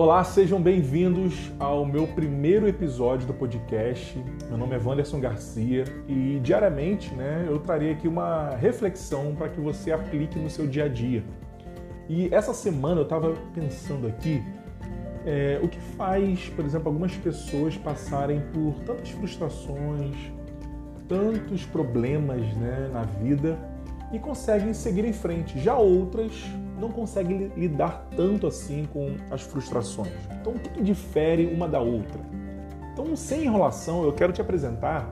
Olá, sejam bem-vindos ao meu primeiro episódio do podcast. Meu nome é Wanderson Garcia e diariamente né, eu trarei aqui uma reflexão para que você aplique no seu dia a dia. E essa semana eu estava pensando aqui é, o que faz, por exemplo, algumas pessoas passarem por tantas frustrações, tantos problemas né, na vida e conseguem seguir em frente. Já outras não conseguem lidar tanto assim com as frustrações. Então, o que difere uma da outra? Então, sem enrolação, eu quero te apresentar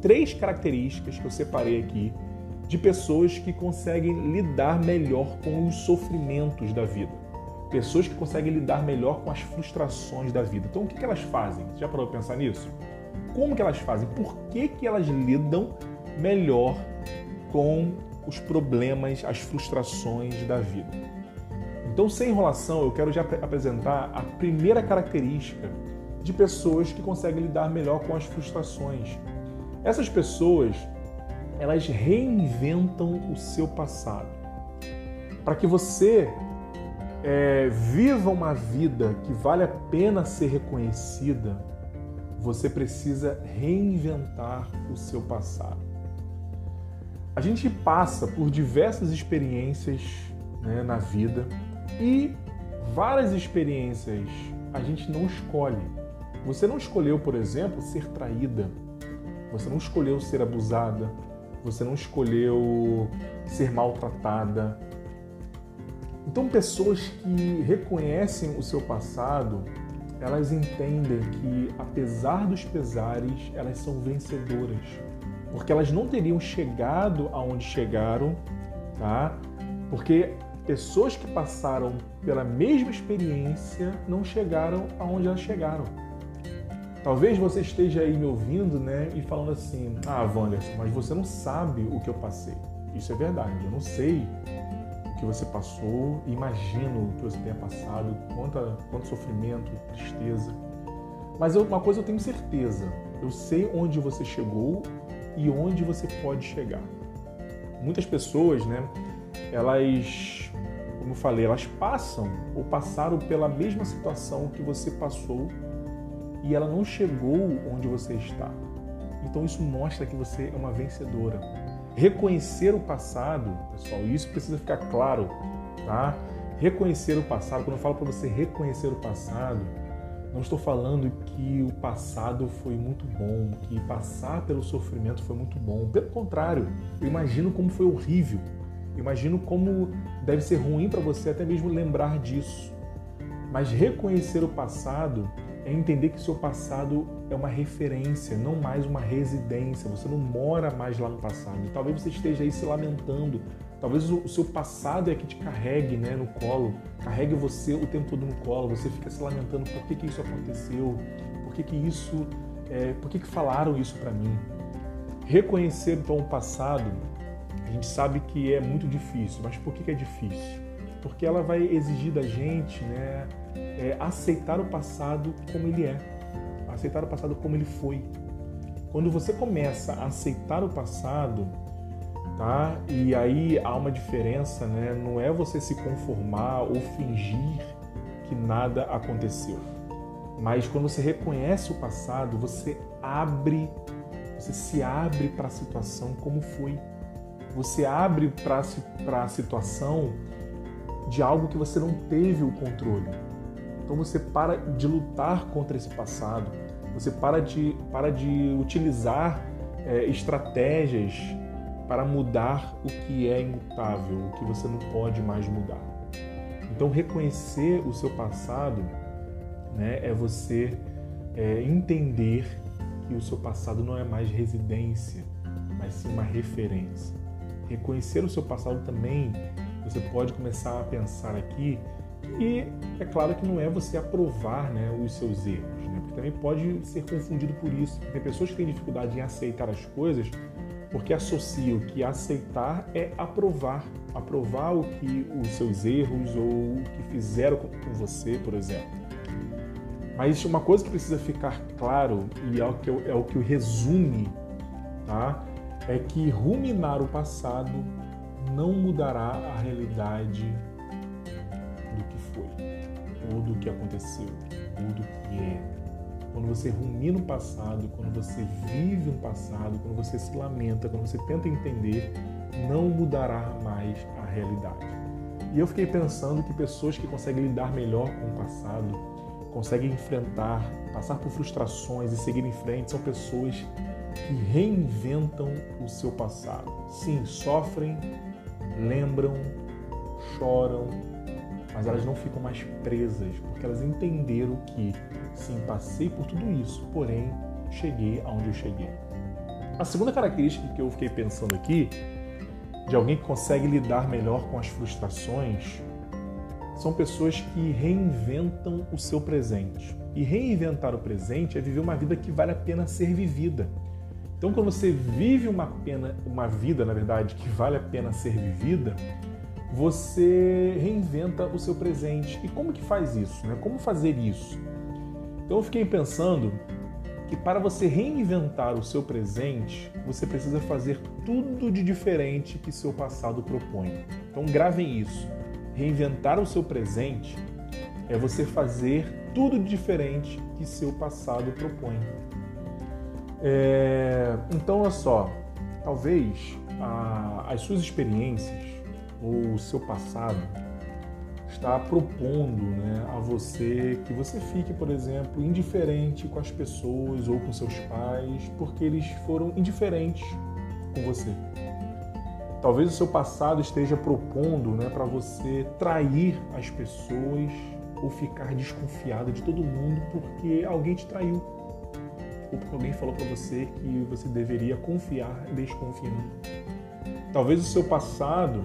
três características que eu separei aqui de pessoas que conseguem lidar melhor com os sofrimentos da vida. Pessoas que conseguem lidar melhor com as frustrações da vida. Então, o que elas fazem? Já parou para pensar nisso? Como que elas fazem? Por que, que elas lidam melhor com os problemas, as frustrações da vida. Então, sem enrolação, eu quero já apresentar a primeira característica de pessoas que conseguem lidar melhor com as frustrações. Essas pessoas, elas reinventam o seu passado. Para que você é, viva uma vida que vale a pena ser reconhecida, você precisa reinventar o seu passado. A gente passa por diversas experiências né, na vida e várias experiências a gente não escolhe. Você não escolheu, por exemplo, ser traída. Você não escolheu ser abusada. Você não escolheu ser maltratada. Então, pessoas que reconhecem o seu passado, elas entendem que, apesar dos pesares, elas são vencedoras porque elas não teriam chegado aonde chegaram, tá? Porque pessoas que passaram pela mesma experiência não chegaram aonde elas chegaram. Talvez você esteja aí me ouvindo, né, e falando assim: "Ah, Wanderson, mas você não sabe o que eu passei". Isso é verdade, eu não sei o que você passou, imagino o que você tenha passado, quanto, quanto sofrimento, tristeza. Mas eu, uma coisa eu tenho certeza, eu sei onde você chegou e onde você pode chegar. Muitas pessoas, né, elas, como eu falei, elas passam ou passaram pela mesma situação que você passou e ela não chegou onde você está. Então isso mostra que você é uma vencedora. Reconhecer o passado, pessoal, isso precisa ficar claro, tá? Reconhecer o passado, quando eu falo para você reconhecer o passado, não estou falando que o passado foi muito bom, que passar pelo sofrimento foi muito bom. Pelo contrário, eu imagino como foi horrível. Eu imagino como deve ser ruim para você até mesmo lembrar disso. Mas reconhecer o passado é entender que seu passado é uma referência, não mais uma residência. Você não mora mais lá no passado. Talvez você esteja aí se lamentando Talvez o seu passado é que te carregue né, no colo, carregue você o tempo todo no colo, você fica se lamentando por que, que isso aconteceu, por que, que isso, é, por que, que falaram isso para mim. Reconhecer então o passado, a gente sabe que é muito difícil, mas por que, que é difícil? Porque ela vai exigir da gente né, é, aceitar o passado como ele é, aceitar o passado como ele foi. Quando você começa a aceitar o passado, tá? E aí há uma diferença, né? Não é você se conformar ou fingir que nada aconteceu. Mas quando você reconhece o passado, você abre, você se abre para a situação como foi. Você abre para a situação de algo que você não teve o controle. Então você para de lutar contra esse passado, você para de, para de utilizar é, estratégias para mudar o que é imutável, o que você não pode mais mudar. Então, reconhecer o seu passado né, é você é, entender que o seu passado não é mais residência, mas sim uma referência. Reconhecer o seu passado também, você pode começar a pensar aqui e é claro que não é você aprovar né, os seus erros, né, porque também pode ser confundido por isso. Tem pessoas que têm dificuldade em aceitar as coisas porque associam que aceitar é aprovar, aprovar o que os seus erros ou o que fizeram com você, por exemplo. Mas uma coisa que precisa ficar claro e é o que, é o que resume, tá? É que ruminar o passado não mudará a realidade foi. tudo o que aconteceu, tudo o que é. Quando você rumina no passado, quando você vive no passado, quando você se lamenta, quando você tenta entender, não mudará mais a realidade. E eu fiquei pensando que pessoas que conseguem lidar melhor com o passado, conseguem enfrentar, passar por frustrações e seguir em frente, são pessoas que reinventam o seu passado. Sim, sofrem, lembram, choram, mas elas não ficam mais presas, porque elas entenderam que, sim, passei por tudo isso, porém cheguei aonde eu cheguei. A segunda característica que eu fiquei pensando aqui, de alguém que consegue lidar melhor com as frustrações, são pessoas que reinventam o seu presente. E reinventar o presente é viver uma vida que vale a pena ser vivida. Então, quando você vive uma, pena, uma vida, na verdade, que vale a pena ser vivida, você reinventa o seu presente. E como que faz isso? Né? Como fazer isso? Então, eu fiquei pensando que para você reinventar o seu presente, você precisa fazer tudo de diferente que seu passado propõe. Então, gravem isso. Reinventar o seu presente é você fazer tudo de diferente que seu passado propõe. É, então, olha só, talvez a, as suas experiências ou o seu passado está propondo né, a você que você fique, por exemplo, indiferente com as pessoas ou com seus pais, porque eles foram indiferentes com você. Talvez o seu passado esteja propondo né, para você trair as pessoas ou ficar desconfiado de todo mundo porque alguém te traiu ou porque alguém falou para você que você deveria confiar desconfiando. Talvez o seu passado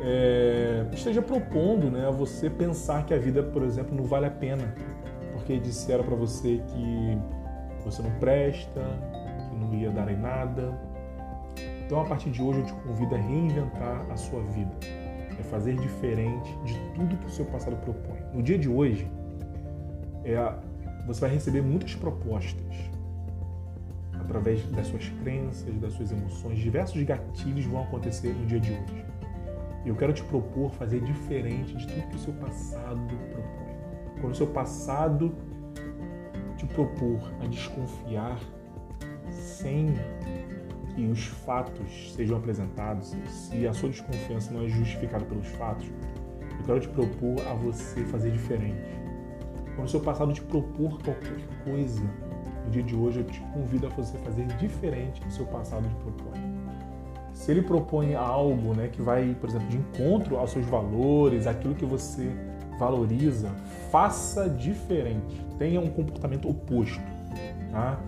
é, esteja propondo né, a você pensar que a vida, por exemplo, não vale a pena, porque disseram para você que você não presta, que não ia dar em nada. Então, a partir de hoje, eu te convido a reinventar a sua vida, é fazer diferente de tudo que o seu passado propõe. No dia de hoje, é, você vai receber muitas propostas através das suas crenças, das suas emoções. Diversos gatilhos vão acontecer no dia de hoje. E eu quero te propor fazer diferente de tudo que o seu passado propõe. Quando o seu passado te propor a desconfiar sem que os fatos sejam apresentados, se a sua desconfiança não é justificada pelos fatos, eu quero te propor a você fazer diferente. Quando o seu passado te propor qualquer coisa, no dia de hoje eu te convido a você fazer diferente do seu passado te propõe. Se ele propõe algo né, que vai, por exemplo, de encontro aos seus valores, aquilo que você valoriza, faça diferente. Tenha um comportamento oposto. Tá?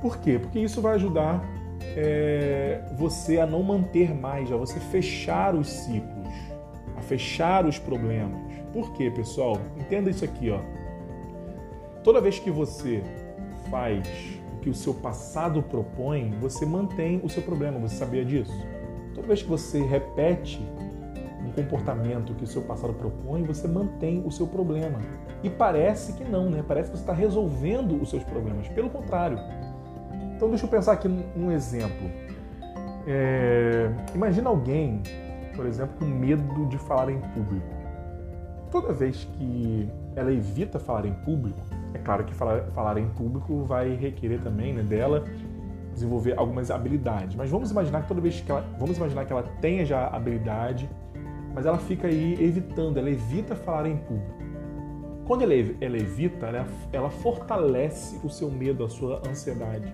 Por quê? Porque isso vai ajudar é, você a não manter mais, a você fechar os ciclos, a fechar os problemas. Por quê, pessoal? Entenda isso aqui, ó. Toda vez que você faz que o seu passado propõe, você mantém o seu problema. Você sabia disso? Toda vez que você repete um comportamento que o seu passado propõe, você mantém o seu problema. E parece que não, né? Parece que você está resolvendo os seus problemas. Pelo contrário. Então deixa eu pensar aqui num exemplo. É... Imagina alguém, por exemplo, com medo de falar em público. Toda vez que ela evita falar em público, é claro que falar, falar em público vai requerer também né, dela desenvolver algumas habilidades. Mas vamos imaginar que toda vez que ela, vamos imaginar que ela tenha já habilidade, mas ela fica aí evitando, ela evita falar em público. Quando ela, ela evita, ela, ela fortalece o seu medo, a sua ansiedade.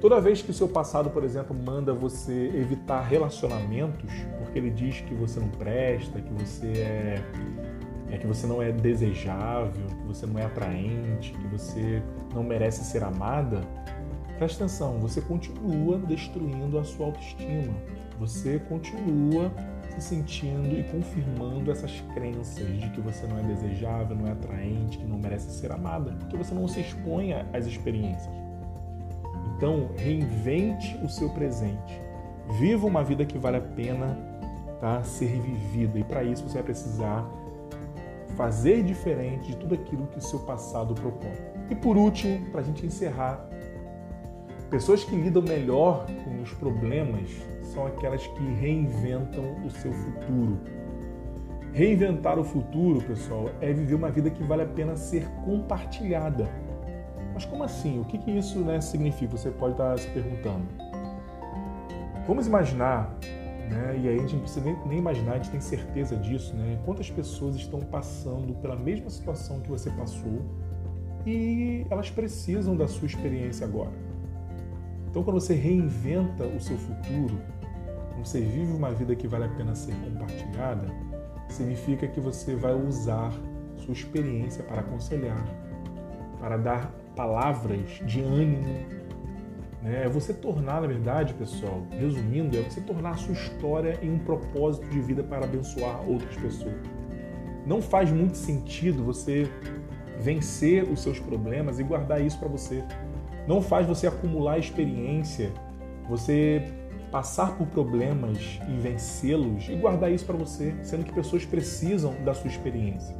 Toda vez que o seu passado, por exemplo, manda você evitar relacionamentos, porque ele diz que você não presta, que você é é que você não é desejável, que você não é atraente, que você não merece ser amada, preste atenção, você continua destruindo a sua autoestima. Você continua se sentindo e confirmando essas crenças de que você não é desejável, não é atraente, que não merece ser amada, porque você não se expõe às experiências. Então, reinvente o seu presente. Viva uma vida que vale a pena tá, ser vivida. E para isso você vai precisar fazer diferente de tudo aquilo que o seu passado propõe. E por último, para a gente encerrar, pessoas que lidam melhor com os problemas são aquelas que reinventam o seu futuro. Reinventar o futuro, pessoal, é viver uma vida que vale a pena ser compartilhada. Mas como assim? O que, que isso né, significa? Você pode estar se perguntando. Vamos imaginar, né, e aí a gente não precisa nem, nem imaginar, a gente tem certeza disso, né? Quantas pessoas estão passando pela mesma situação que você passou e elas precisam da sua experiência agora. Então, quando você reinventa o seu futuro, quando você vive uma vida que vale a pena ser compartilhada, significa que você vai usar sua experiência para aconselhar, para dar palavras de ânimo. É você tornar, na verdade, pessoal, resumindo, é você tornar a sua história em um propósito de vida para abençoar outras pessoas. Não faz muito sentido você vencer os seus problemas e guardar isso para você. Não faz você acumular experiência, você passar por problemas e vencê-los e guardar isso para você, sendo que pessoas precisam da sua experiência.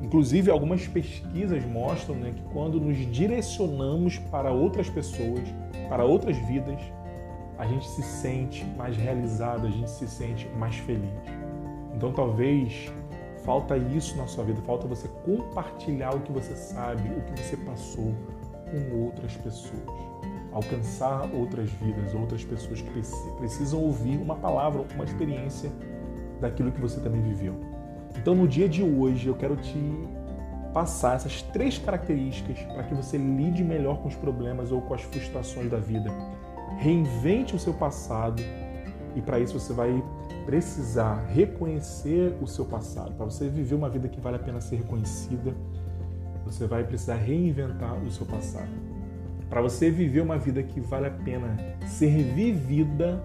Inclusive, algumas pesquisas mostram né, que quando nos direcionamos para outras pessoas, para outras vidas, a gente se sente mais realizado, a gente se sente mais feliz. Então, talvez falta isso na sua vida, falta você compartilhar o que você sabe, o que você passou com outras pessoas alcançar outras vidas, outras pessoas que precisam ouvir uma palavra, uma experiência daquilo que você também viveu. Então, no dia de hoje, eu quero te passar essas três características para que você lide melhor com os problemas ou com as frustrações da vida. Reinvente o seu passado e para isso você vai precisar reconhecer o seu passado. Para você viver uma vida que vale a pena ser reconhecida, você vai precisar reinventar o seu passado. Para você viver uma vida que vale a pena ser vivida,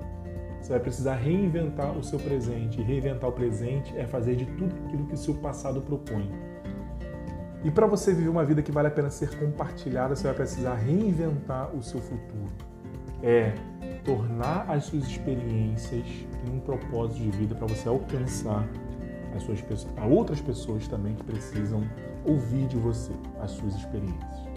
você vai precisar reinventar o seu presente. E reinventar o presente é fazer de tudo aquilo que o seu passado propõe. E para você viver uma vida que vale a pena ser compartilhada, você vai precisar reinventar o seu futuro. É tornar as suas experiências um propósito de vida para você alcançar as suas a outras pessoas também que precisam ouvir de você as suas experiências.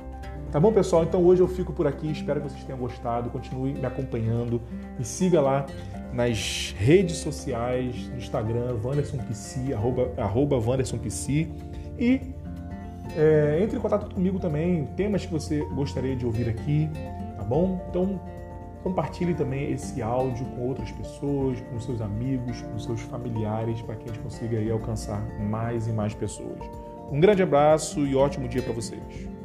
Tá bom, pessoal? Então hoje eu fico por aqui. Espero que vocês tenham gostado. Continue me acompanhando. Me siga lá nas redes sociais, no Instagram, VandersonPC, arroba, arroba VandersonPC. E é, entre em contato comigo também, temas que você gostaria de ouvir aqui, tá bom? Então compartilhe também esse áudio com outras pessoas, com seus amigos, com seus familiares, para que a gente consiga aí alcançar mais e mais pessoas. Um grande abraço e ótimo dia para vocês.